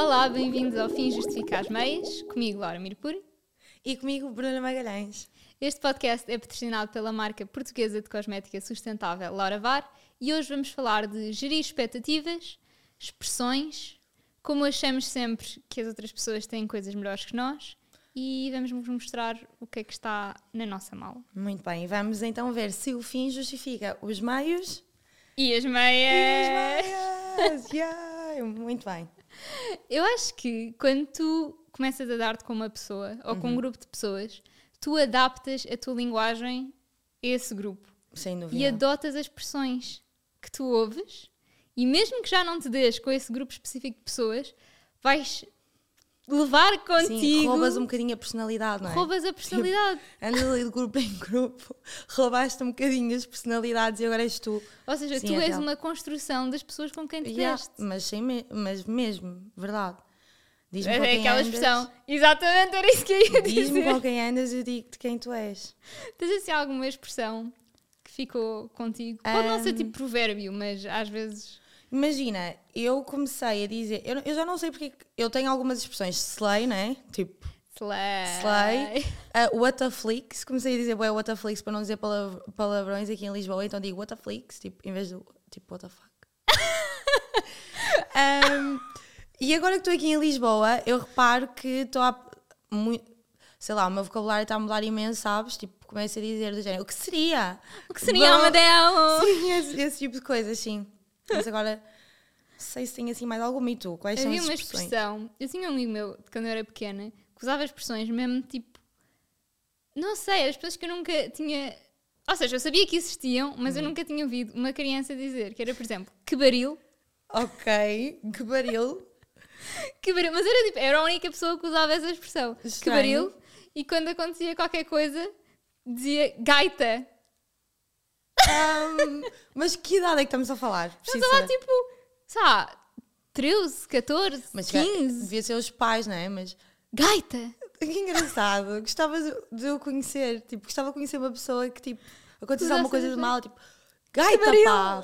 Olá, bem-vindos ao Fim Justifica as Meias, comigo Laura Mirpuri. E comigo, Bruna Magalhães. Este podcast é patrocinado pela marca portuguesa de cosmética sustentável Laura Var e hoje vamos falar de gerir expectativas, expressões, como achamos sempre que as outras pessoas têm coisas melhores que nós e vamos vos mostrar o que é que está na nossa mala. Muito bem, vamos então ver se o fim justifica os meios E as e meias! as meias. Yeah, Muito bem. Eu acho que quando tu começas a dar-te com uma pessoa ou com um grupo de pessoas, tu adaptas a tua linguagem a esse grupo Sem e dúvida. adotas as expressões que tu ouves e mesmo que já não te dês com esse grupo específico de pessoas, vais levar Sim, contigo, roubas um bocadinho a personalidade, não é? roubas a personalidade. Andas ali de grupo em grupo, roubaste um bocadinho as personalidades e agora és tu. Ou seja, Sim, tu é és real. uma construção das pessoas com quem te Yeah, deste. mas, sem me- mas mesmo, verdade. Diz-me É quem aquela andas, expressão. Exatamente, era isso que eu ia Diz-me dizer. com quem andas e eu digo-te quem tu és. Tens assim alguma expressão que ficou contigo? Pode não ser tipo provérbio, mas às vezes. Imagina, eu comecei a dizer, eu, eu já não sei porque que- eu tenho algumas expressões, slay, né? Tipo, Slay. Slay. uh, what a flicks, comecei a dizer ué, what a flicks para não dizer palav- palavrões aqui em Lisboa, então digo what a flicks, tipo, em vez do tipo what the fuck. Um, e agora que estou aqui em Lisboa, eu reparo que estou a. Muito, sei lá, o meu vocabulário está a mudar imenso, sabes? Tipo, começo a dizer do género, o que seria? O que seria Bom, Amadeu? Sim, esse, esse tipo de coisas, sim. Mas agora, sei se tem assim mais alguma e tu, quais são Havia as uma expressões? expressão. Eu tinha um amigo meu, de quando eu era pequena, que usava expressões mesmo tipo. Não sei, as pessoas que eu nunca tinha. Ou seja, eu sabia que existiam, mas Hum. eu nunca tinha ouvido uma criança dizer, que era, por exemplo, que baril. Ok, que baril. Que baril. Mas era tipo, era a única pessoa que usava essa expressão. Que Estranho. baril. E quando acontecia qualquer coisa, dizia gaita. Ahm, mas que idade é que estamos a falar? Mas Preciso lá saber. tipo, sei lá, 13, 14, Mas que- 15. devia ser os pais, não é? Mas Gaita. que engraçado. Gostava de, eu conhecer. Tipo, gostava de conhecer uma pessoa que, tipo, acontecesse Usasse alguma coisa de mal, tipo, gaita, pá.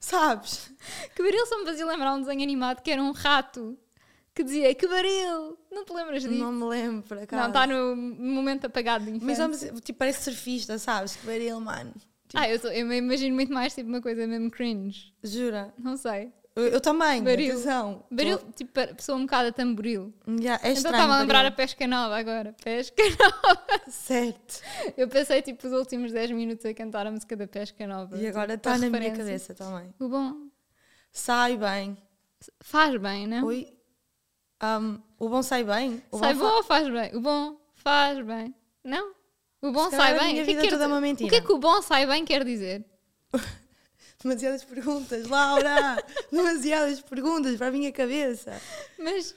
Sabes? Que baril só me fazia lembrar um desenho animado que era um rato que dizia que baril. Não te lembras disso? Não me lembro, por acaso. Não, está no momento apagado de Mas infância. vamos, tipo, parece surfista, sabes? Que baril, mano. Tipo, Ah, eu, sou- eu me imagino muito mais tipo uma coisa mesmo cringe. jura. Não sei. Eu, eu também, Baril. atenção. Baril, Tô- tipo, pessoa um bocado a tamboril. Yeah, é então estava a lembrar a baril. pesca nova agora. Pesca nova. Certo. Eu pensei tipo os últimos 10 minutos a cantar a música da pesca nova. E agora tipo, está a na minha cabeça também. O bom Sai bem. faz bem, não? Oi. Um, o bom sai bem. O sai bom ou faz bem? O bom faz bem. Não? O bom sai a bem. minha que, é vida que toda é uma mentira. o que é que o bom sai bem quer dizer? Demasiadas perguntas, Laura! Demasiadas perguntas para a minha cabeça. Mas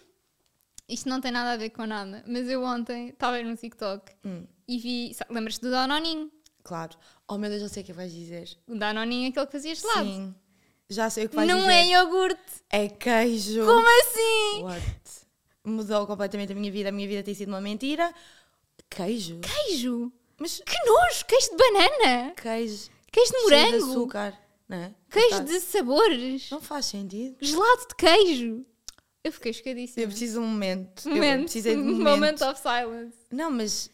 isto não tem nada a ver com nada. Mas eu ontem estava no TikTok Hum. e vi. Lembras-te do Danoninho? Claro. Oh meu Deus, eu sei o que vais dizer. O Danoninho, aquele que fazia gelado. Sim. Já sei o que vais Não dizer. é iogurte. É queijo. Como assim? What? Mudou completamente a minha vida. A minha vida tem sido uma mentira. Queijo? Queijo. Mas Que nojo! Queijo de banana. queijo. Queijo de morango. de açúcar. Não é? Queijo de sabores. Não faz sentido. Gelado de queijo. Eu fiquei chocadíssima. Eu preciso de um momento. Eu Momento. precisei de um Moment momento. of silence. Não, mas.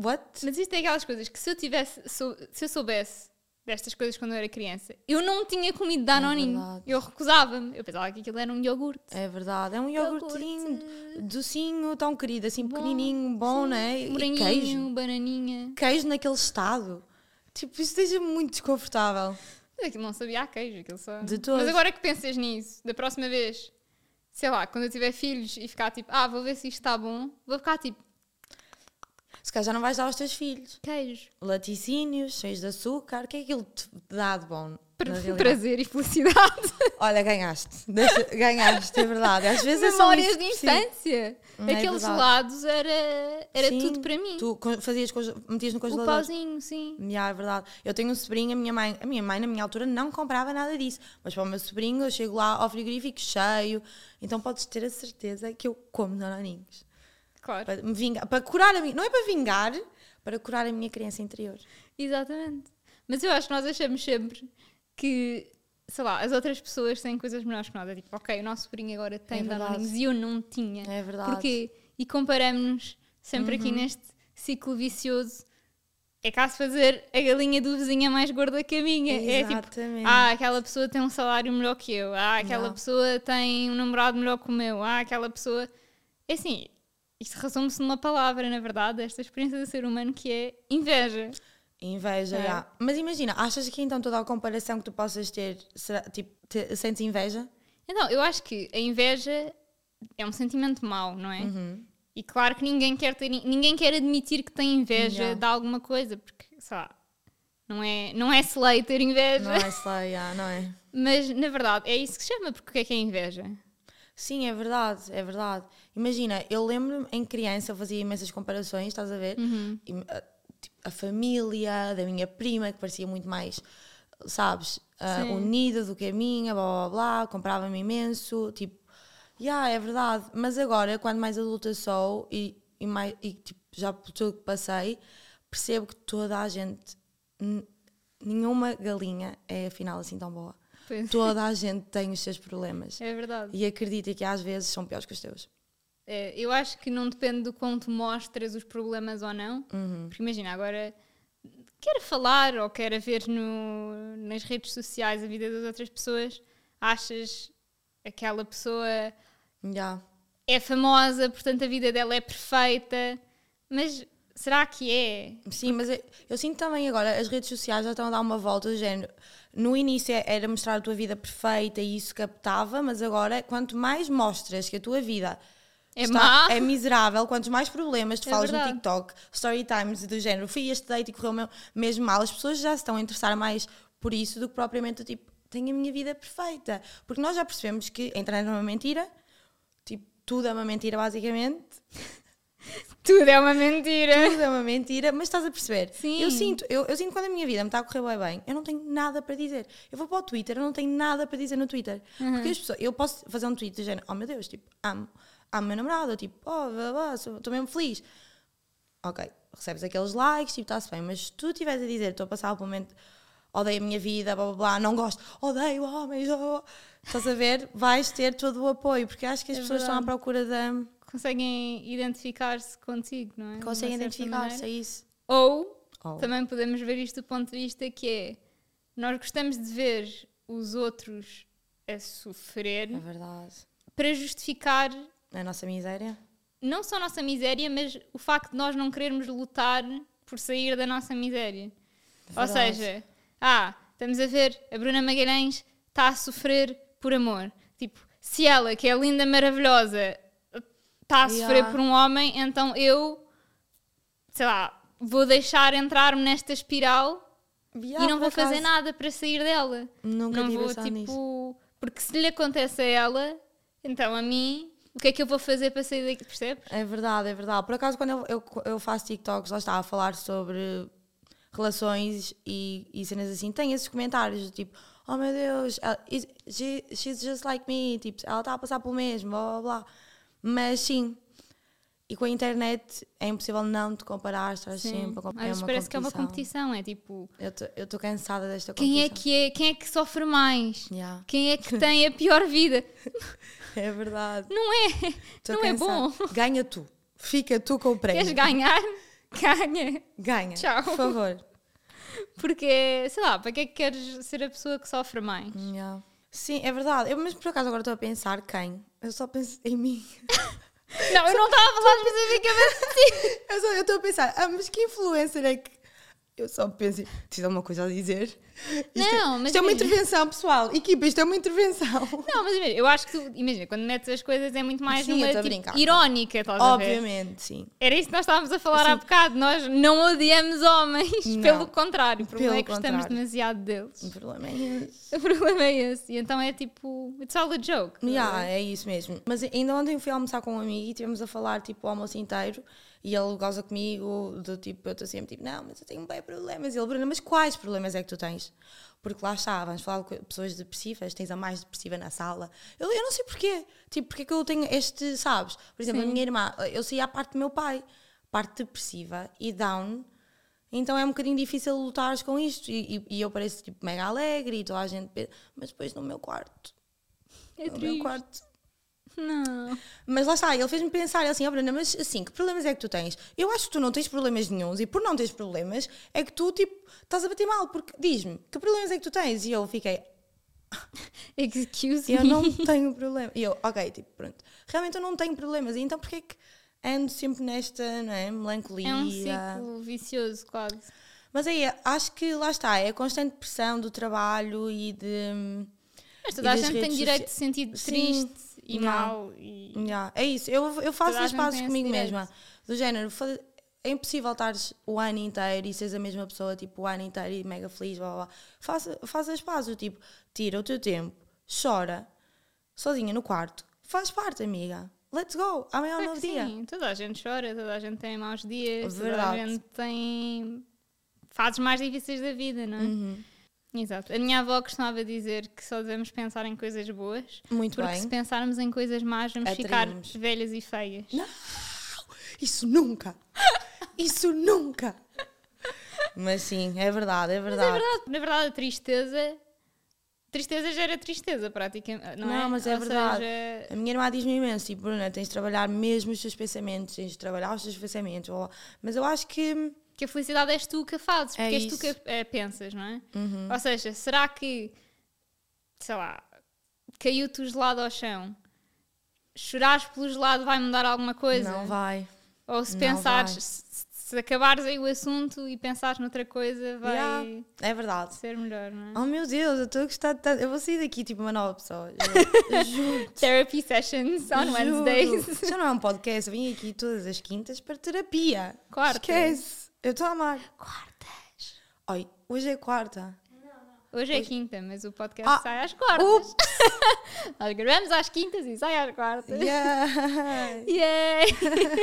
What? Mas isto é aquelas coisas que se eu tivesse, se eu soubesse destas coisas quando eu era criança, eu não tinha comido Danoninho. verdade. eu recusava-me. Eu pensava que aquilo era um iogurte. É verdade, é um iogurtinho Iogurte. docinho, tão querido, assim Bom, pequenininho, bom, sim. né? Moranguinho, queijo. bananinha. Queijo naquele estado. Tipo, isso esteja muito desconfortável. Mas aquilo não sabia a queijo, aquilo só. De todo. Mas agora que pensas nisso, da próxima vez, sei lá, quando eu tiver filhos e ficar tipo, ah, vou ver se isto está bom, vou ficar tipo, Se calhar já não vais dar aos teus filhos. queijo. Laticínios, cheios de açúcar, o que é que aquilo te dá de bom? Prazer e felicidade. Olha, ganhaste. Deixa- ganhaste, é verdade. Às vezes é só Memórias de infância. É Aqueles verdade. gelados era, era Sim, tudo para mim. Tu fazias, metias no o congelador. pauzinho, sim. Já, é verdade. Eu tenho um sobrinho, a minha mãe, a minha mãe na minha altura não comprava nada disso. Mas para o meu sobrinho eu chego lá ao frigorífico cheio. Então podes ter a certeza que eu como danoninhos. Claro. Para me vingar, para curar a minha, não é para vingar, para curar a minha criança interior. Exatamente. Mas eu acho que nós achamos sempre que sei lá, as outras pessoas têm coisas melhores que nós. É tipo, ok, o nosso sobrinho agora tem É e eu não tinha. É verdade. Porquê? E comparamos-nos sempre aqui Uhum. neste ciclo vicioso. É caso fazer a galinha do vizinho é mais gorda que a minha. É tipo, Exatamente. ah, aquela pessoa tem um salário melhor que eu. Ah, aquela Yeah. pessoa tem um namorado melhor que o meu. Ah, aquela pessoa. É assim, isto resume-se numa palavra, na verdade, esta experiência do ser humano que é inveja. Inveja, É. já. Mas imagina, achas que então toda a comparação que tu possas ter, será, tipo, te- sentes inveja? Então, eu acho que a inveja é um sentimento mau, não é? Uhum. E claro que ninguém quer ter, ninguém quer admitir que tem inveja Yeah. de alguma coisa, porque, sei lá, não é, não é slay ter inveja, Não é slay, já, não é? mas na verdade é isso que se chama, porque o que é que é inveja? Sim, é verdade, é verdade. Imagina, eu lembro-me em criança, eu fazia imensas comparações, estás a ver? Uhum. A, tipo, a família da minha prima, que parecia muito mais, sabes, Sim. unida do que a minha, blá blá blá, comprava-me imenso, tipo, já, é verdade. Mas agora, quando mais adulta sou e, e, mais, e tipo, já por tudo que passei, percebo que toda a gente, nenhuma galinha é afinal assim tão boa. Pois, Toda a gente tem os seus problemas. é verdade. E acredita que às vezes são piores que os teus. É, eu acho que não depende do quanto mostras os problemas ou não. Uhum. Porque imagina, agora quer falar ou quer ver no, nas redes sociais a vida das outras pessoas, achas aquela pessoa Já. é famosa, portanto a vida dela é perfeita, mas será que é? Sim, mas eu, eu sinto também agora, as redes sociais já estão a dar uma volta do género. No início é- era mostrar a tua vida perfeita e isso captava, mas agora quanto mais mostras que a tua vida É má? é miserável, quantos mais problemas tu É falas no verdade. TikTok, story times do género, fui este date e correu me- mesmo mal, as pessoas já se estão a interessar mais por isso do que propriamente tipo, tenho a minha vida perfeita. Porque nós já percebemos que a internet é uma mentira, tipo, tudo é uma mentira basicamente. Tudo é uma mentira. Tudo é uma mentira, mas estás a perceber? Sim. Eu sinto, eu, eu sinto quando a minha vida me está a correr bem, bem, eu não tenho nada para dizer. Eu vou para o Twitter, eu não tenho nada para dizer no Twitter. Uhum. Porque as pessoas, eu posso fazer um tweet do género, oh meu Deus, tipo, amo, amo meu namorado, ou tipo, oh, blá, blá, sou- estou mesmo feliz. Ok, recebes aqueles likes, tipo, está-se bem, mas se tu estiveres a dizer, estou a passar por um momento, odeio a minha vida, blá blá blá, não gosto, odeio homens, oh, estás a ver? Vais ter todo o apoio, porque acho que as É pessoas estão à verdade. procura da. Conseguem identificar-se contigo, não é? Conseguem identificar-se, é isso. Ou Oh. também podemos ver isto do ponto de vista que é nós gostamos de ver os outros a sofrer É verdade. para justificar A nossa miséria. não só a nossa miséria, mas o facto de nós não querermos lutar por sair da nossa miséria. Ou Verdade. seja, ah, estamos a ver a Bruna Magalhães está a sofrer por amor. Tipo, se ela, que é linda, maravilhosa, está a sofrer Yeah. por um homem, então eu, sei lá, vou deixar entrar-me nesta espiral e não vou fazer nada para sair dela. Nunca não vou, tipo. nisso. Porque se lhe acontece a ela, então a mim, o que é que eu vou fazer para sair daqui? Percebes? É verdade, é verdade. Por acaso, quando eu, eu, eu faço TikToks, lá está a falar sobre relações e, e cenas assim, tem esses comentários do tipo, oh meu Deus, ela, she, she's just like me, tipo, ela está a passar pelo mesmo, blá blá blá. Mas sim, e com a internet é impossível não te comparar, estás sempre a Às comparar. vezes parece que é uma competição, é tipo, Eu estou cansada desta quem é competição. que é, quem é que sofre mais? Yeah, Quem é que tem a pior vida? é verdade. Não é? Tô não é bom. cansada. Ganha tu. Fica tu com o prémio. Queres ganhar? Ganha. Ganha. Tchau. Por favor. Porque, sei lá, para que é que queres ser a pessoa que sofre mais? Yeah. Sim, é verdade. Eu, mas por acaso agora estou a pensar quem? Eu só penso em mim. Não, eu não estava a falar especificamente. Eu só- eu estou a pensar, ah, mas que influencer é que. Eu só penso, tens alguma coisa a dizer? Isto é- Não, mas Isto é uma intervenção, pessoal. Equipa, isto é uma intervenção. Não, mas imagina, eu acho que tu, imagina, quando metes as coisas é muito mais Sim, numa tipo, brincar. irónica, estás ver? Obviamente, sim. Era isso que nós estávamos a falar há Sim. bocado. Nós não odiamos homens, Não. pelo contrário. O problema é que gostamos demasiado deles. O problema é esse. O problema é esse. E então é tipo, it's all a joke. Yeah, é isso mesmo. Mas ainda ontem fui almoçar com um amigo e estivemos a falar tipo o almoço inteiro e ele goza comigo do tipo, eu estou sempre tipo, não, mas eu tenho bem problemas. E ele, Bruna, mas quais problemas é que tu tens? Porque lá está, vamos falar de pessoas depressivas, tens a mais depressiva na sala. Eu, eu não sei porquê. Tipo, porque é que eu tenho este, sabes? Por exemplo, Sim. a minha irmã, eu saí à parte do meu pai, parte depressiva e down, Então é um bocadinho difícil lutares com isto. E, e- e eu pareço tipo mega alegre e toda a gente. Mas depois no meu quarto. É no meu triste. quarto. Não. Mas lá está, ele fez-me pensar assim, ó Bruna, mas assim, que problemas é que tu tens? Eu acho que tu não tens problemas nenhuns e por não teres problemas é que tu, tipo, estás a bater mal, porque diz-me, que problemas é que tu tens? E eu fiquei, Excuse eu me. não tenho problema. E eu, ok, tipo, pronto, realmente eu não tenho problemas, e então porquê é que ando sempre nesta, não é, melancolia? É um ciclo vicioso, quase. Mas aí, acho que lá está, é a constante pressão do trabalho e de... Mas toda a gente tem direito de sentir triste e Não. mal. E... Yeah, é isso, eu, eu faço as pazes comigo mesma. Do género, é impossível estares o ano inteiro e seres a mesma pessoa, tipo, o ano inteiro e mega feliz, blá blá blá. Faz, faz as pazes, tipo, tira o teu tempo, chora, sozinha no quarto. Faz parte, amiga. Let's go. Amanhã é um Claro novo que dia. sim, toda a gente chora, toda a gente tem maus dias, toda a Verdade. gente tem fases mais difíceis da vida, não é? Uhum. Exato. A minha avó costumava dizer que só devemos pensar em coisas boas, Muito porque bem. se pensarmos em coisas más vamos Atraímos. ficar velhas e feias. Isso nunca. Isso nunca. Mas sim, é verdade, é verdade. Verdade, Na verdade, a tristeza. Tristeza gera tristeza, praticamente. Não, é? Não, mas é Ou verdade. seja, A minha irmã diz-me imenso, tipo, Bruna, tens de trabalhar mesmo os teus pensamentos, tens de trabalhar os teus pensamentos. Mas eu acho que. Que a felicidade és tu que a fazes, É porque és tu que a, a pensas, não é? Uhum. Ou seja, será que, sei lá, caiu-te o gelado ao chão, chorares pelo gelado vai mudar alguma coisa? Não vai. Ou se não pensares, se, se acabares aí o assunto e pensares noutra coisa, vai Yeah, é verdade. ser melhor, não é? Oh meu Deus, eu estou a gostar de tanto. Eu vou sair daqui tipo uma nova pessoa. Juro. Therapy sessions on Juro. Wednesdays. Já não é um podcast, eu vim aqui todas as quintas para terapia. Quartas. Esquece. Eu estou a amar. Quartas. Oi, hoje é quarta. Hoje é quinta, mas o podcast Ah, sai às quartas. Nós gravamos às quintas e sai às quartas. Yeah. Yay!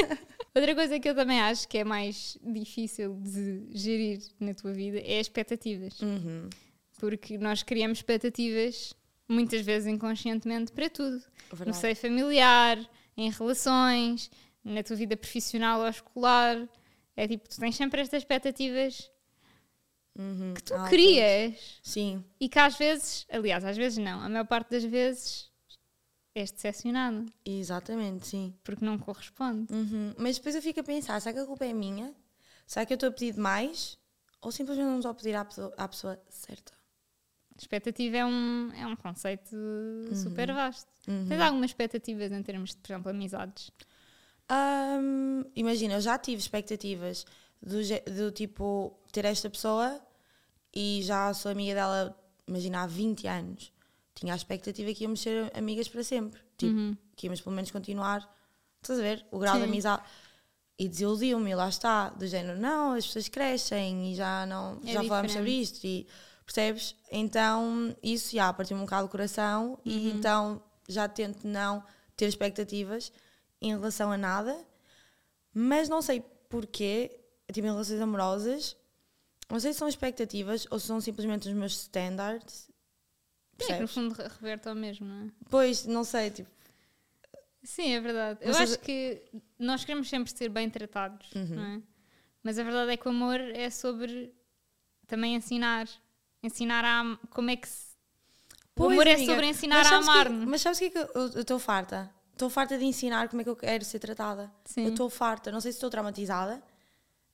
Outra coisa que eu também acho que é mais difícil de gerir na tua vida é as expectativas. Uhum. Porque nós criamos expectativas muitas vezes inconscientemente para tudo. No Verdade. seio familiar, em relações, na tua vida profissional ou escolar. É tipo, tu tens sempre estas expectativas Uhum. que tu Ah, crias Sim. e que às vezes, aliás, às vezes não, a maior parte das vezes és decepcionado Exatamente, sim. porque não corresponde. Uhum. Mas depois eu fico a pensar, será que a culpa é minha? Será que eu estou a pedir demais? Ou simplesmente não estou a pedir à pessoa, à pessoa certa? Expectativa é um, é um conceito super vasto. Uhum. Tens algumas expectativas em termos de, por exemplo, amizades? Ahm, imagina, eu já tive expectativas do, do tipo ter esta pessoa e já sou amiga dela, imagina, há 20 anos. Tinha a expectativa que íamos ser amigas para sempre. Tipo, Uhum. que íamos pelo menos continuar. Estás a ver? O grau de Sim. amizade. E desiludiu-me, e lá está, do género, não, as pessoas crescem e já não É já falamos sobre diferente. isto e percebes? Então isso já partiu-me um bocado o coração e Uhum. então já tento não ter expectativas em relação a nada, mas não sei porquê, tipo em relações amorosas, não sei se são expectativas ou se são simplesmente os meus standards. Sim, é que no Percebes? fundo re- reverte ao mesmo, não é? Pois, não sei, tipo, Sim, é verdade. Eu Ou seja- acho que nós queremos sempre ser bem tratados, Uhum. não é? Mas a verdade é que o amor é sobre também ensinar. Ensinar a como é que se. O Pois, amor é amiga, sobre ensinar mas a sabes que-. Mas sabes o que é que eu eu estou farta? Estou farta de ensinar como é que eu quero ser tratada. Sim. Eu estou farta, não sei se estou traumatizada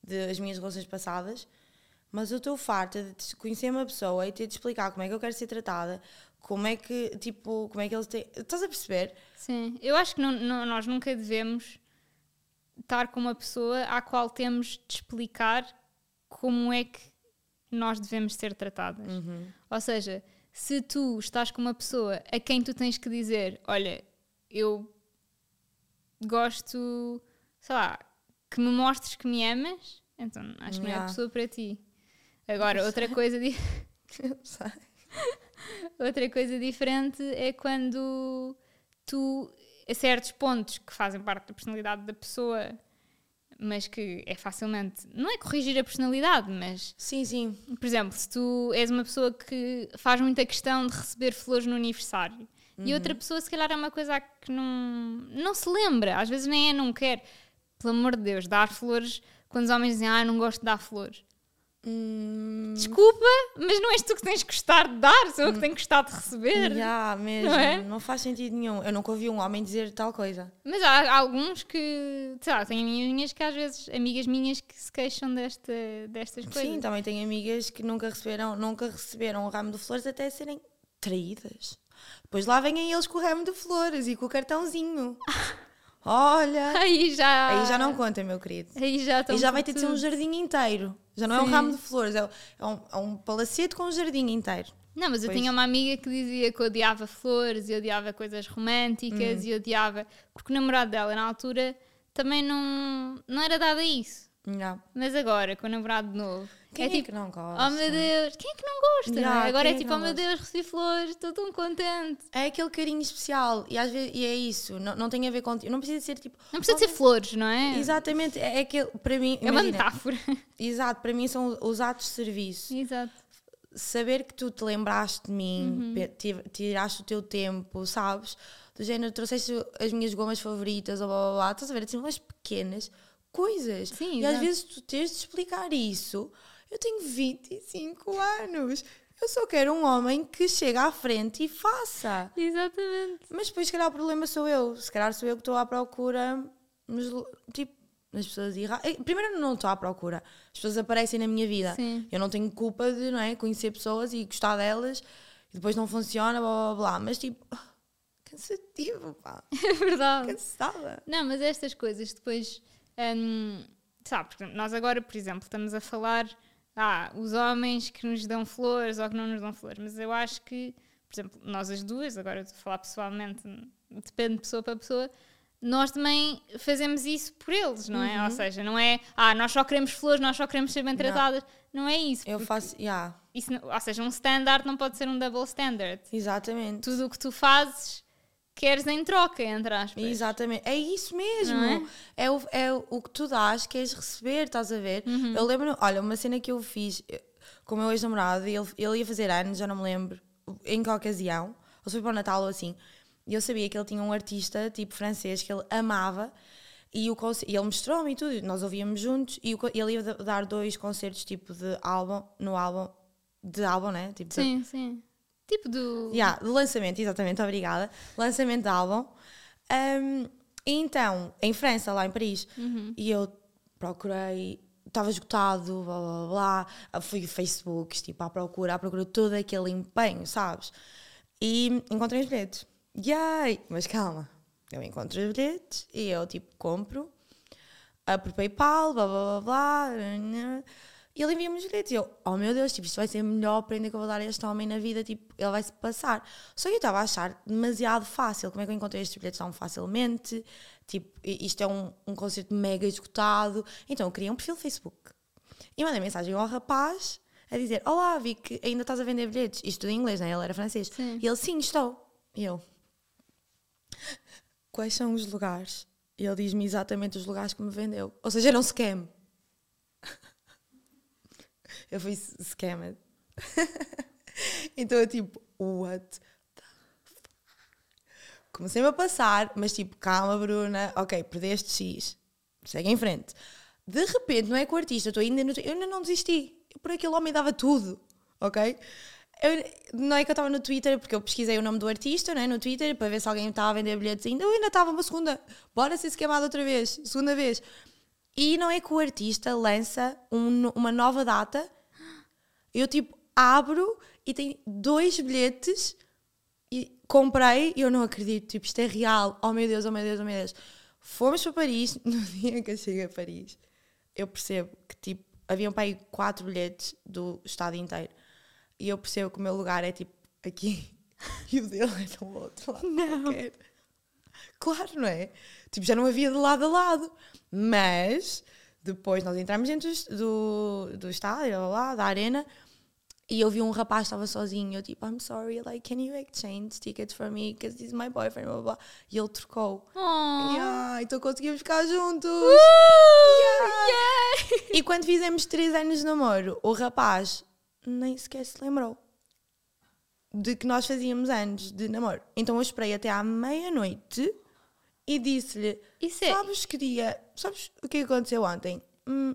das minhas relações passadas, mas eu estou farta de conhecer uma pessoa e ter de explicar como é que eu quero ser tratada, como é que, tipo, como é que eles têm. Estás a perceber? Sim, eu acho que não- não- nós nunca devemos estar com uma pessoa à qual temos de explicar como é que nós devemos ser tratadas. Ou seja, se tu estás com uma pessoa a quem tu tens que dizer: Olha, eu gosto, sei lá, que me mostres que me amas, então acho que não é a pessoa para ti. Agora, outra coisa, di- outra coisa diferente é quando tu, a certos pontos que fazem parte da personalidade da pessoa, mas que é facilmente, não é corrigir a personalidade, mas Sim, sim. por exemplo, se tu és uma pessoa que faz muita questão de receber flores no aniversário e outra pessoa, se calhar, é uma coisa que não, não se lembra, às vezes nem é, não quer. Pelo amor de Deus, dar flores quando os homens dizem, ah, não gosto de dar flores. Hum, Desculpa, mas não és tu que tens que gostar de dar, sou eu que tenho que gostar de receber. já, mesmo. Não Não, é? faz sentido nenhum. Eu nunca ouvi um homem dizer tal coisa. Mas há alguns que, sei lá, tenho amigas minhas que às vezes, amigas minhas que se queixam desta, destas coisas. Sim, também tenho amigas que nunca receberam, nunca receberam um ramo de flores até serem traídas. Depois lá vêm eles com o ramo de flores e com o cartãozinho. Olha! Aí já. Aí já não conta, meu querido. Aí já E já vai ter de ser um jardim inteiro. Já não é um Sim. ramo de flores, é, é um, é um palacete com um jardim inteiro. Não, mas eu Pois. tinha uma amiga que dizia que odiava flores e odiava coisas Hum. românticas e odiava. Porque o namorado dela, na altura, também não, não era dado a isso. Já. Mas agora, com o namorado novo, Quem é é, tipo. que não gosta? Oh meu Deus, quem é que não gosta? não é? Agora é é tipo, oh meu? Deus, recebi flores, estou tão contente. É aquele carinho especial e, às vezes, e é isso, não, não tem a ver com. Não precisa ser tipo. Não precisa de ser flores, não é? Exatamente, é aquele. Para mim, É uma imagina, metáfora. exato, para mim são os atos de serviço. Exato. Saber que tu te lembraste de mim, Uhum. tiraste o teu tempo, sabes? Do género, trouxeste as minhas gomas favoritas, ou blá blá blá, estás a ver? Assim, umas pequenas coisas. Sim, e às vezes tu tens de explicar isso. Eu tenho 25 anos. Eu só quero um homem que chegue à frente e faça. Exatamente. Mas depois, se calhar, o problema sou eu. Se calhar sou eu que estou à procura, nos, tipo, nas pessoas erradas. Primeiro, eu não estou à procura. As pessoas aparecem na minha vida. Sim. Eu não tenho culpa de não é, conhecer pessoas e gostar delas e depois não funciona, blá blá blá. Mas, tipo, cansativo, pá. É verdade. Cansada. Não, mas estas coisas depois. Hum, sabe, nós agora, por exemplo, estamos a falar. Ah, os homens que nos dão flores ou que não nos dão flores. Mas eu acho que, por exemplo, nós as duas, agora eu estou a falar pessoalmente, depende de pessoa para pessoa, nós também fazemos isso por eles, não Uhum. é? Ou seja, não é, ah, nós só queremos flores, nós só queremos ser bem tratadas. Não, é isso. Eu faço, já, isso não- ou seja, um standard não pode ser um double standard. exatamente. Tudo o que tu fazes, queres em troca, entre aspas. Exatamente, é isso mesmo. É? é? o, é o que tu dás, queres receber, estás a ver? Uhum. Eu lembro, olha, uma cena que eu fiz eh, com o meu ex-namorado, ele, ele ia fazer anos, já não me lembro em que ocasião, ou se foi para o Natal ou assim, e eu sabia que ele tinha um artista, tipo francês, que ele amava, e, o, e ele mostrou-me e tudo, nós ouvíamos juntos, e o ele ia da- dar dois concertos tipo de álbum, no álbum, de álbum, né? Tipo, de- Sim, sim. Tipo do. Yeah, de lançamento, exatamente, obrigada. Lançamento de álbum. Um, e então, em França, lá em Paris, e eu procurei, estava esgotado, blá blá blá, blá. fui Facebook, tipo, à procura, à procura todo aquele empenho, sabes? E encontrei os bilhetes. Yay! Mas calma, eu encontro os bilhetes e eu, tipo, compro ah, por PayPal, blá blá blá blá. E ele envia-me os bilhetes. E eu, oh meu Deus, tipo, isto vai ser a melhor prenda que eu vou dar a este homem na vida, tipo, ele vai se passar. Só que eu estava a achar demasiado fácil. Como é que eu encontrei estes bilhetes tão facilmente? Tipo, isto é um, um concerto mega esgotado. Então eu criei um perfil Facebook e mandei mensagem ao rapaz a dizer: Olá, vi que ainda estás a vender bilhetes. Isto tudo em inglês, né? Ele era francês. Sim. E ele, sim, estou. E eu, quais são os lugares? E ele diz-me exatamente os lugares que me vendeu. Ou seja, era um scam. Eu fui scammed. então eu tipo, what the? Comecei-me a passar, mas tipo, calma, Bruna, ok, perdeste X, segue em frente. De repente, não é com o artista, estou ainda no, eu ainda não desisti. Eu, por aquele homem dava tudo, ok? Eu- não é que eu estava no Twitter, porque eu pesquisei o nome do artista, né, no Twitter, para ver se alguém estava a vender bilhetes ainda. Eu ainda estava uma segunda, bora ser esquemado outra vez, segunda vez. E não é que o artista lança um- uma nova data, eu tipo abro e tem dois bilhetes e comprei e eu não acredito, tipo, isto é real, oh meu Deus, oh meu Deus, oh meu Deus. Fomos para Paris, no dia que eu cheguei a Paris, eu percebo que tipo, haviam para aí quatro bilhetes do estado inteiro e eu percebo que o meu lugar é tipo aqui e o dele é no outro lado. qualquer. Claro, não é? Tipo, já não havia de lado a lado. Mas depois nós entramos dentro do, do estádio, lá, da arena, e eu vi um rapaz que estava sozinho. Eu tipo, I'm sorry, like, can you exchange tickets for me? Because this is my boyfriend, blá, blá. E ele trocou. Oh. Yeah, então conseguimos ficar juntos. Uh, Yeah. E quando fizemos três anos de namoro, o rapaz nem sequer se lembrou de que nós fazíamos anos de namoro. Então eu esperei até à meia-noite e disse-lhe: é. Sabes que dia? Sabes o que aconteceu ontem? Hum,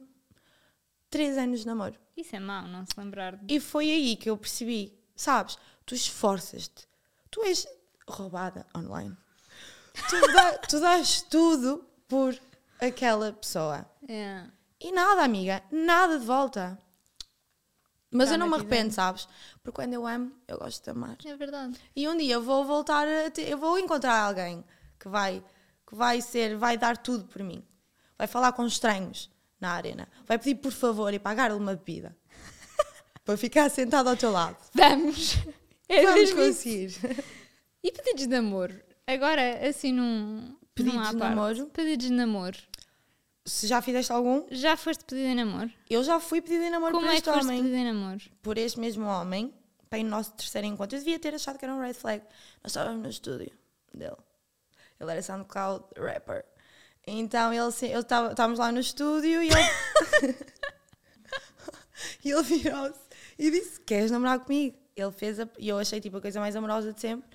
3 anos de namoro. Isso é mau, não se lembrar de. E foi aí que eu percebi, sabes? Tu esforças-te, tu és roubada online. Tu, dá, tu dás tudo por aquela pessoa. É. E nada, amiga, nada de volta. Mas Tá eu não me arrependo, sabes? Porque quando eu amo, eu gosto de amar. É verdade. E um dia eu vou voltar a ter, eu vou encontrar alguém que vai, que vai ser, vai dar tudo por mim. Vai falar com estranhos na arena. Vai pedir por favor e pagar-lhe uma bebida. para ficar sentado ao teu lado. Vamos! É Vamos isso. conseguir. E pedidos de namoro? Agora, assim, num. Pedidos num de parte. namoro? Pedidos de namoro. Se já fizeste algum, Já foste pedido em namoro? eu já fui pedido em namoro Como por é este que foste homem. pedido em namoro? Por este mesmo homem, para o nosso terceiro encontro. Eu devia ter achado que era um red flag. Nós estávamos no estúdio dele. Ele era SoundCloud rapper. Então ele, estávamos lá no estúdio e ele, e ele virou-se e disse: Queres namorar comigo? Ele fez a, e eu achei tipo a coisa mais amorosa de sempre.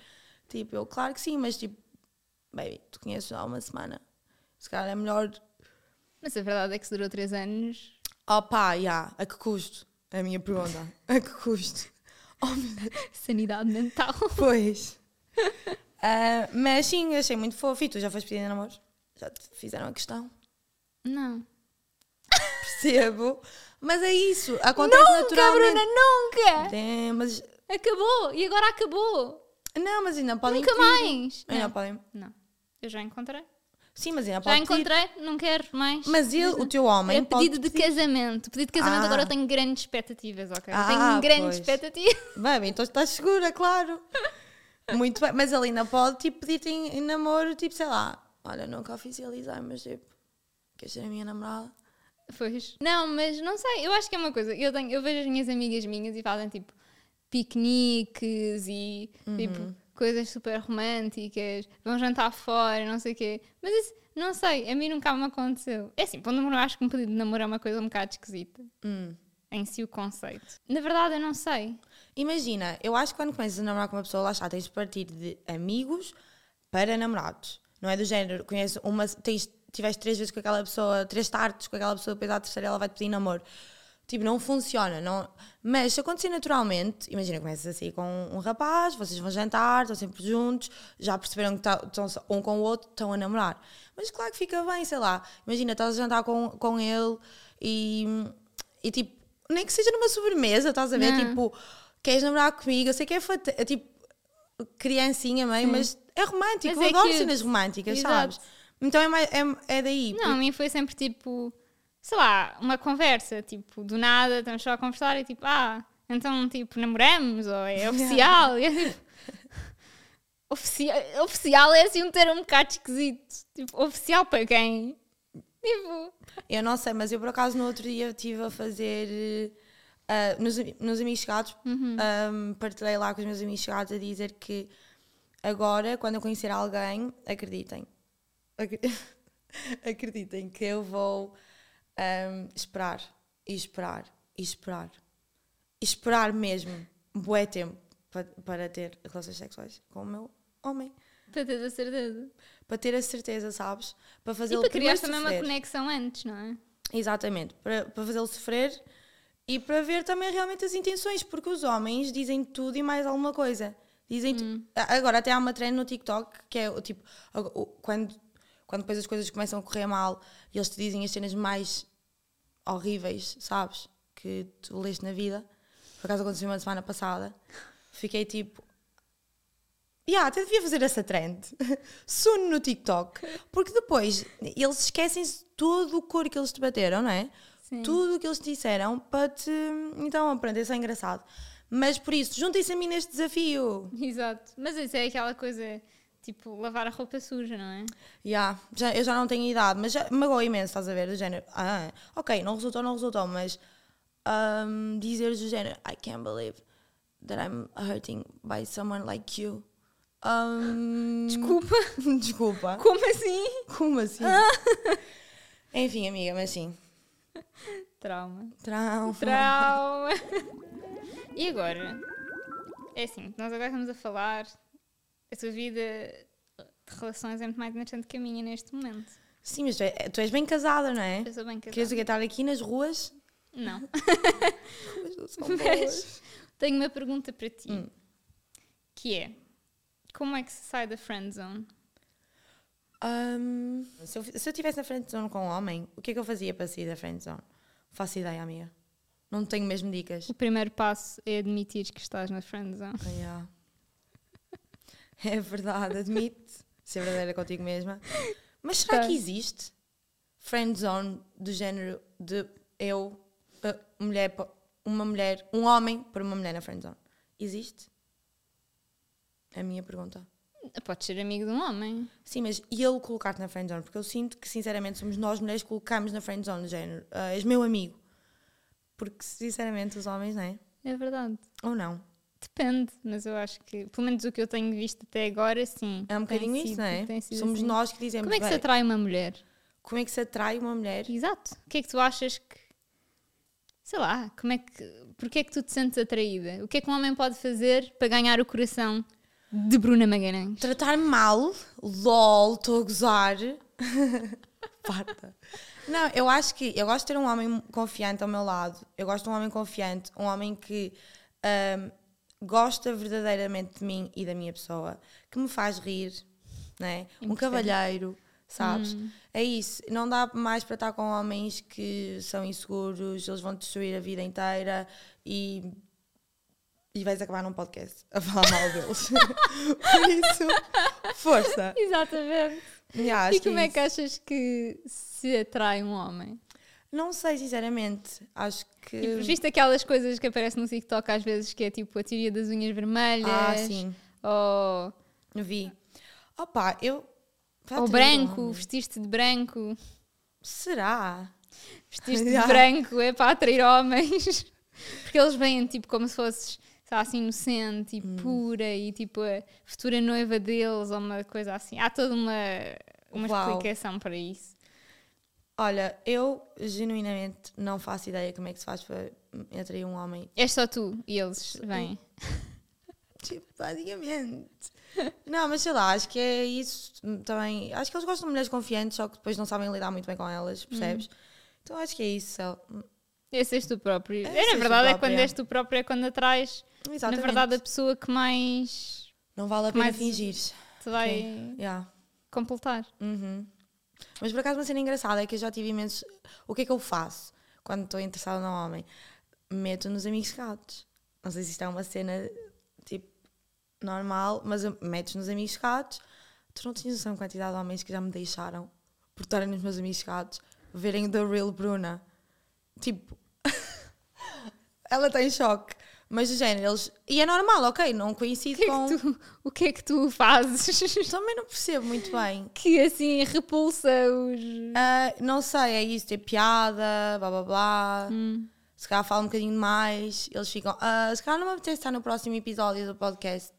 Tipo, eu, claro que sim, mas tipo, baby, tu conheces há uma semana. Se calhar é melhor. Mas a verdade é que se durou 3 anos. Oh pá, já, a que custo? É a minha pergunta. A que custo? Oh. Sanidade mental. Pois. Ah, mas sim, achei muito fofo. E tu já foste pedir namoro? Já te fizeram a questão? Não. Percebo. Mas é isso. Acontece nunca, naturalmente. Bruna, nunca! É, mas, Acabou! E agora acabou! não, mas ainda podem Nunca pedir. mais! Ainda Não. podem. não. Eu já encontrei. Sim, mas ainda Já pode pedir. encontrei, não quero mais. Mas ele, o teu homem É pode pedido de casamento. Pedido de casamento, Ah. agora eu tenho grandes expectativas, ok? Ah, tenho grandes pois. expectativas. Bem, então estás segura, claro. Muito bem. Mas ele ainda pode tipo, pedir-te em, em namoro, tipo, sei lá. Olha, nunca oficializei, mas tipo, queres ser a minha namorada? Pois. Não, mas não sei, eu acho que é uma coisa. Eu, tenho, eu vejo as minhas amigas minhas e fazem tipo piqueniques e tipo coisas super românticas, vão jantar fora, não sei o quê. Mas isso, não sei, a mim nunca me aconteceu. É assim, para um acho que um pedido de namoro é uma coisa um bocado esquisita. Hum. Em si, o conceito. Na verdade, eu não sei. Imagina, eu acho que quando começas a namorar com uma pessoa, lá está, tens de partir de amigos para namorados. Não é do género, conheces uma, tens, tiveste três vezes com aquela pessoa, três tardes com aquela pessoa, depois à terceira ela vai te pedir namoro. Tipo, não funciona. Não... Mas se acontecer naturalmente, imagina, começas assim com um rapaz, vocês vão jantar, estão sempre juntos, já perceberam que tá- estão um com o outro, estão a namorar. Mas claro que fica bem, sei lá. Imagina, estás a jantar com, com ele e, e tipo, nem que seja numa sobremesa, estás a ver? Não. Tipo, queres namorar comigo? Eu sei que é, é tipo criancinha meio, mas é romântico. Mas eu é adoro cute. cenas românticas, Exato. sabes? Então é, mais, é, é daí. Não, a mim foi sempre tipo, sei lá, uma conversa, tipo, do nada, estamos só a conversar e tipo, ah, então tipo, namoramos, ou é oficial. E eu, tipo, oficial, oficial é assim um termo um bocado esquisito. Tipo, oficial para quem? Tipo, Eu não sei, mas eu por acaso no outro dia estive a fazer ah, nos, nos amigos chegados, ah, partilhei lá com os meus amigos chegados a dizer que agora, quando eu conhecer alguém, acreditem. Acre- acreditem que eu vou ah, esperar e esperar e esperar e esperar mesmo bué tempo para, para ter relações sexuais com o meu homem. para ter a certeza. Para ter a certeza, sabes? Para E fazê-lo para criar também uma conexão antes, não é? Exatamente, para, para fazê-lo sofrer e para ver também realmente as intenções, porque os homens dizem tudo e mais alguma coisa. Dizem A- Agora, até há uma trend no TikTok que é o tipo, quando, quando depois as coisas começam a correr mal e eles te dizem as cenas mais horríveis, sabes? Que tu leste na vida. Por acaso aconteceu uma semana passada. Fiquei tipo. Yeah, até devia fazer essa trend. Suno no TikTok. Porque depois eles esquecem-se de todo o cor que eles te bateram, não é? Sim. Tudo o que eles te disseram para te. Então, pronto, isso é engraçado. Mas por isso, juntem-se a mim neste desafio. Exato. Mas isso é aquela coisa, tipo, lavar a roupa suja, não é? Yeah, já, eu já não tenho idade, mas já magoa imenso, estás a ver? Do género, ah, ok, não resultou, não resultou, mas um, dizer do género, I can't believe that I'm hurting by someone like you. Um, Desculpa. desculpa. Como assim? Como assim? Enfim, amiga, mas sim. Trauma. Trauma. Trauma. e agora? É assim, nós agora estamos a falar. A tua vida de relações é muito mais interessante que a minha neste momento. Sim, mas tu, é- tu és bem casada, não é? Eu sou bem casada. Queres estar aqui nas ruas Não. Mas não são Mas tenho uma pergunta para ti. Hum. Que é, como é que se sai da friend zone? Ahm, se, eu, se eu estivesse na friend zone com um homem, o que é que eu fazia para sair da friend zone? Faço ideia, amiga. Não tenho mesmo dicas. O primeiro passo é admitir que estás na friend zone. Ah, yeah. É verdade, admite. Ser verdadeira contigo mesma. Mas será Tá. que existe friend zone do género de eu, mulher, uma mulher, um homem para uma mulher na friend zone? Existe? É a minha pergunta. Podes ser amigo de um homem. Sim, mas e ele colocar-te na friend zone? Porque eu sinto que, sinceramente, somos nós mulheres que colocamos na friend zone, género, ah, és meu amigo. Porque, sinceramente, os homens, não é? É verdade. Ou não? Depende, mas eu acho que, pelo menos o que eu tenho visto até agora, sim. É um bocadinho isso, sido- não é? Somos assim. nós que dizemos Como é que se "Bem, atrai uma mulher? como é que se atrai uma mulher Exato. O que é que tu achas que. Sei lá, como é que. Porquê é que tu te sentes atraída? O que é que um homem pode fazer para ganhar o coração de Bruna Magalhães? Tratar-me mal, lol, estou a gozar. Parta. Não, eu acho que eu gosto de ter um homem confiante ao meu lado. Eu gosto de um homem confiante, um homem que ahm, gosta verdadeiramente de mim e da minha pessoa, que me faz rir, né? Um cavalheiro, sabes? É isso. Não dá mais para estar com homens que são inseguros, eles vão destruir a vida inteira e e vais acabar num podcast a falar mal deles. Por isso, força. Exatamente. Yeah, acho e como é isso. que achas que se atrai um homem? Não sei, sinceramente. Acho que. Tipo, viste aquelas coisas que aparecem no TikTok às vezes que é tipo a teoria das unhas vermelhas? Ah, sim. Ou, Vi. Opa, eu. ou branco, vestiste de branco. Será? Vestiste de branco é para atrair homens. Porque eles vêm tipo como se fosses lá, assim inocente e pura e tipo a futura noiva deles ou uma coisa assim. Há toda uma, uma Uau. explicação para isso. Olha, eu genuinamente não faço ideia como é que se faz para atrair um homem. És só tu e eles vêm. Tipo, basicamente. Não, mas sei lá, acho que é isso também. Acho que eles gostam de mulheres confiantes, só que depois não sabem lidar muito bem com elas, percebes? Então acho que é isso. Cel. Esse és tu próprio. É, É, na verdade, é quando és tu próprio, é quando atrás, Exatamente. na verdade, a pessoa que mais Não vale a pena mais- fingir. te vai Ok. Yeah. completar. Uhum. Mas por acaso uma cena engraçada é que eu já tive imensos. O que é que eu faço quando estou interessada num homem? Meto nos amigos gatos. Não sei se isto é uma cena tipo normal, mas eu meto nos amigos gatos. Tu não tens noção da quantidade de homens que já me deixaram por estarem nos meus amigos gatos verem The Real Bruna. Tipo, ela está em choque. Mas do género, eles. E é normal, ok, não O coincido é com. que tu, o que é que tu fazes Também não percebo muito bem. que assim repulsa os. Ah, não sei, é isso, ter piada, blá blá blá. Hum. Se calhar falo um bocadinho mais, eles ficam. "Ah, se calhar não me apetece estar no próximo episódio do podcast,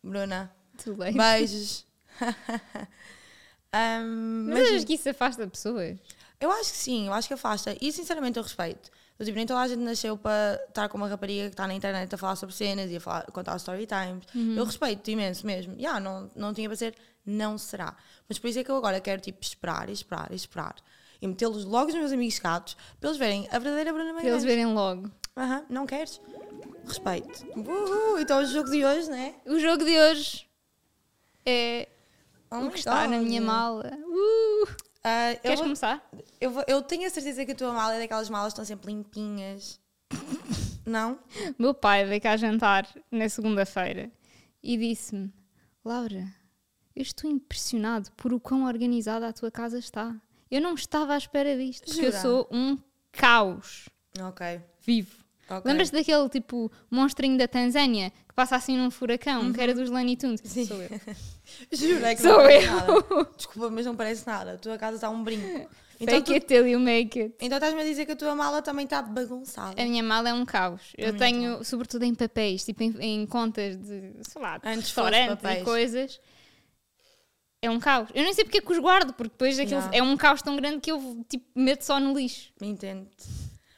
Bruna. Too late. Beijos. Ahm, Mas, mas achas que isso afasta pessoas? eu acho que sim, eu acho que afasta. E sinceramente eu respeito. Eu, tipo, nem toda a gente nasceu para estar com uma rapariga que está na internet a falar sobre cenas e a falar, contar story times. Uhum. Eu respeito imenso mesmo. Yeah, não, não tinha para ser, não será. Mas por isso é que eu agora quero tipo, esperar e esperar e esperar. E metê-los logo nos meus amigos gatos para eles verem a verdadeira Bruna Para eles Magalhães. verem logo. Aham, não queres? Respeito. Uhul, então o jogo de hoje, né? O jogo de hoje é Oh o que está na God. minha mala. Uh! Eu, Queres vou- começar? eu, vou- eu tenho a certeza que a tua mala é daquelas malas que estão sempre limpinhas. não? Meu pai veio cá jantar na segunda-feira e disse-me: Laura, eu estou impressionado por o quão organizada a tua casa está. Eu não estava à espera disto, porque eu Jura? sou um caos Ok. vivo. Ok. Lembras-te daquele tipo monstrinho da Tanzânia que passa assim num furacão, que era dos Looney Tunes? Sim. Sou eu. Juro, é que Sou não parece eu. nada. Desculpa, mas não parece nada. A tua casa está um brinco. Então, Fake tu, it till you make it. então estás-me a dizer que a tua mala também está bagunçada. A minha mala é um caos. Eu Também tenho, sobretudo em papéis, tipo em, em contas de, sei lá, de Antes restaurantes e coisas. É um caos. Eu nem sei porque é que os guardo, porque depois aquilo Yeah. é um caos tão grande que eu tipo, meto só no lixo. Entendo.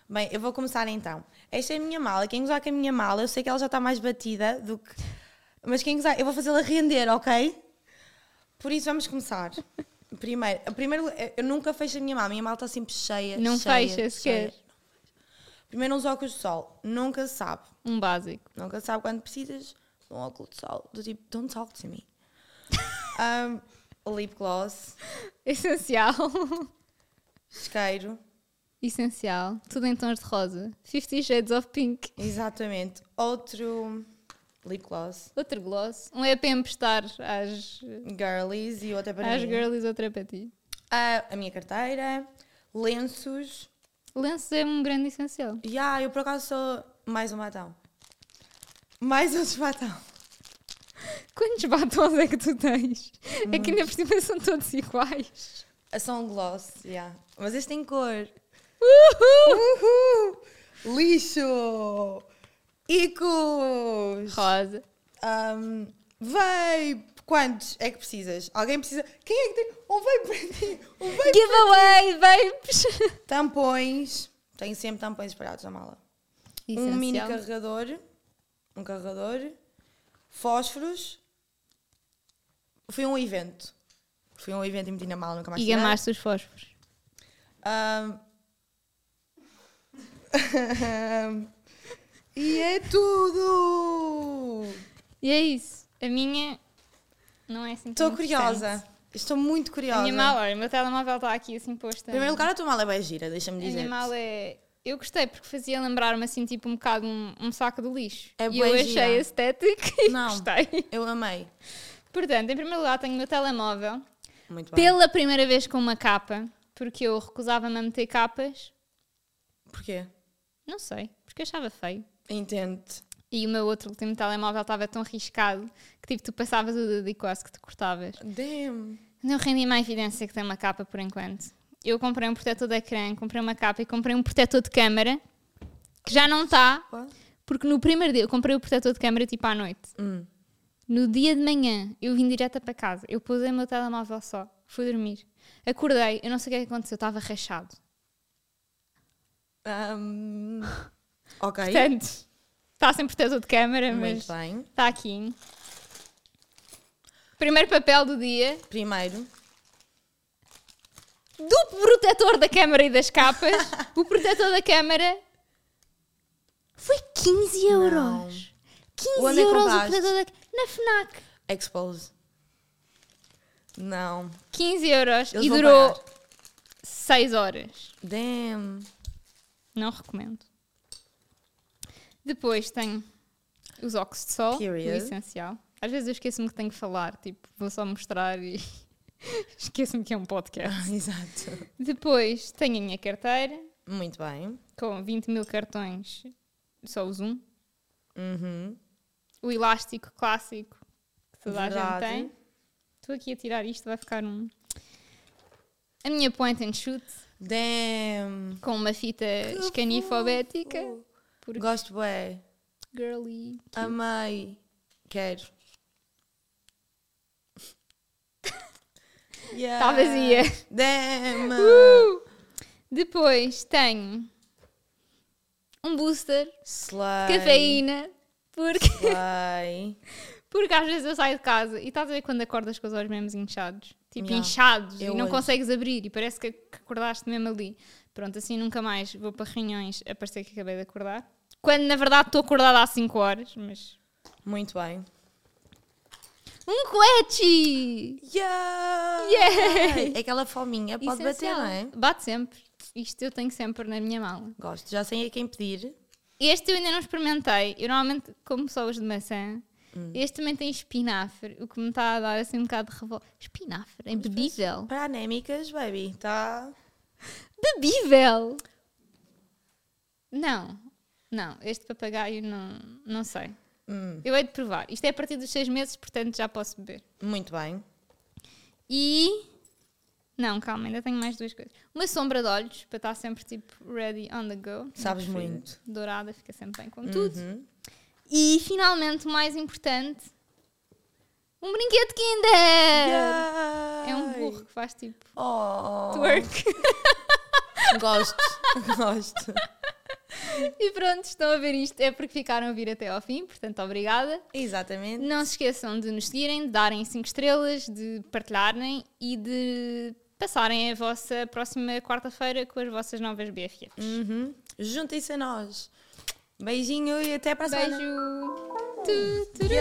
Bem, eu vou começar então. Esta é a minha mala. Quem usar com a minha mala, eu sei que ela já está mais batida do que. Mas quem usar, eu vou fazê-la render, ok? Por isso vamos começar. Primeiro, primeiro, eu nunca fecho a minha mala. A minha mala está sempre cheia. Não cheia, fecha sequer. Primeiro, uns óculos de sol. Nunca sabe. Um básico. Nunca sabe quando precisas de um óculos de sol. Do tipo, don't talk to me. um, lip gloss. Essencial. Isqueiro. Essencial. Tudo em tons de rosa. Fifty Shades of Pink. Exatamente. Outro lip gloss. Outro gloss. Um é para emprestar às, Girlies e outra para às mim. girlies, outro é para ti. Ah, a minha carteira. Lenços. Lenços é um grande essencial. E ah, eu por acaso sou mais um batão. Mais outro batão. Quantos batons é que tu tens? É que ainda por cima são todos iguais. São gloss, yeah. Mas este tem cor. Uhul! Uhul! Lixo! Icos! Rosa. Um, vape! Quantos é que precisas? Alguém precisa. Quem é que tem um vape para ti? Um vape Giveaway, vapes! Tampões. Tenho sempre tampões espalhados na mala. Um mini Essencial. carregador. Um carregador. Fósforos. Fui a um evento. Fui a um evento e meti na mala, nunca mais E gamaste os fósforos. Ahm. e é tudo! E é isso. A minha não é assim tão Estou curiosa. Estou muito A curiosa. minha mala, o meu telemóvel está aqui assim posto. Em primeiro lugar, a tua mala é bem gira, deixa-me a dizer. minha mala é. Eu gostei porque fazia lembrar-me assim, tipo, um bocado um, um saco de lixo. É e eu achei estético e Não. gostei. Eu amei. Portanto, em primeiro lugar, tenho o meu telemóvel. Muito bem. Pela primeira vez com uma capa, porque eu recusava-me a meter capas. Porquê? Não sei, porque achava feio. Entendo. E o meu outro último telemóvel estava tão riscado que tipo, tu passavas o dedo e quase que te cortavas. Damn. Não rendi mais evidência que tem uma capa por enquanto. Eu comprei um protetor de ecrã, comprei uma capa e comprei um protetor de câmara que já não está, porque no primeiro dia eu comprei o protetor de câmara tipo à noite. Hum. No dia de manhã eu vim direta para casa, eu pusei o meu telemóvel só, fui dormir. Acordei, eu não sei o que é que aconteceu, estava rachado. Ahm, ok. Portanto, está sem protetor de câmara, Muito mas bem. está aqui. Primeiro papel do dia. Primeiro, do protetor da câmara e das capas, o protetor da câmara foi 15 euros. Não. 15 Onde é que euros o protetor da Na FNAC. expose. Não. 15 euros Eles e durou pagar. 6 horas. Damn. Não recomendo. Depois tenho os óculos de sol, o Period. essencial. Às vezes eu esqueço-me que tenho que falar, tipo, vou só mostrar e esqueço-me que é um podcast. Exato. Depois tenho a minha carteira Muito bem. com 20 mil cartões, só uso um. Uhum. o elástico clássico que toda a Verdade. gente tem. Estou aqui a tirar isto, vai ficar um. A minha point and shoot Damn. com uma fita Que escanifobética. fofo. Porque Gosto bem. girly. Amei. Quero. Está vazia. Damn. Uh! Depois tenho um booster Slay. de cafeína. Porque, Slay. porque às vezes eu saio de casa e estás a ver quando acordas com os olhos mesmo inchados. Tipo, Yeah. inchados Eu e não hoje. consegues abrir e parece que, acordaste mesmo ali. Pronto, assim nunca mais vou para reuniões a parecer que acabei de acordar. Quando na verdade estou acordada há 5 horas, mas. Muito bem. Um coete! Yeah! Yay! É aquela fominha, pode bater, Essencial. não é? Bate sempre. Isto eu tenho sempre na minha mala. Gosto. Já sei a quem pedir. Este eu ainda não experimentei. Eu normalmente como só os de maçã. Hum. Este também tem espinafre, o que me está a dar assim um bocado de revolta. Espinafre? É bebível? Para anémicas, baby. Tá. Bebível! Não, não, este papagaio não, não sei. Hum, Eu hei de provar. Isto é a partir dos seis meses, portanto já posso beber. muito bem. E. Não, calma, ainda tenho mais duas coisas. Uma sombra de olhos, para estar sempre tipo ready on the go. Sabes muito. Dourada, fica sempre bem com tudo. Uhum. E finalmente, o mais importante: um brinquedo Kinder! É um Yay! burro que faz tipo Oh, twerk. Gosto. Gosto. e pronto, estão a ver isto. É porque ficaram a vir até ao fim, portanto, obrigada. Exatamente. Não se esqueçam de nos seguirem, de darem 5 estrelas, de partilharem e de passarem a vossa próxima quarta-feira com as vossas novas BFFs. Uhum. juntem-se a nós. Beijinho e até a semana. Beijo. Tu, tu, tu.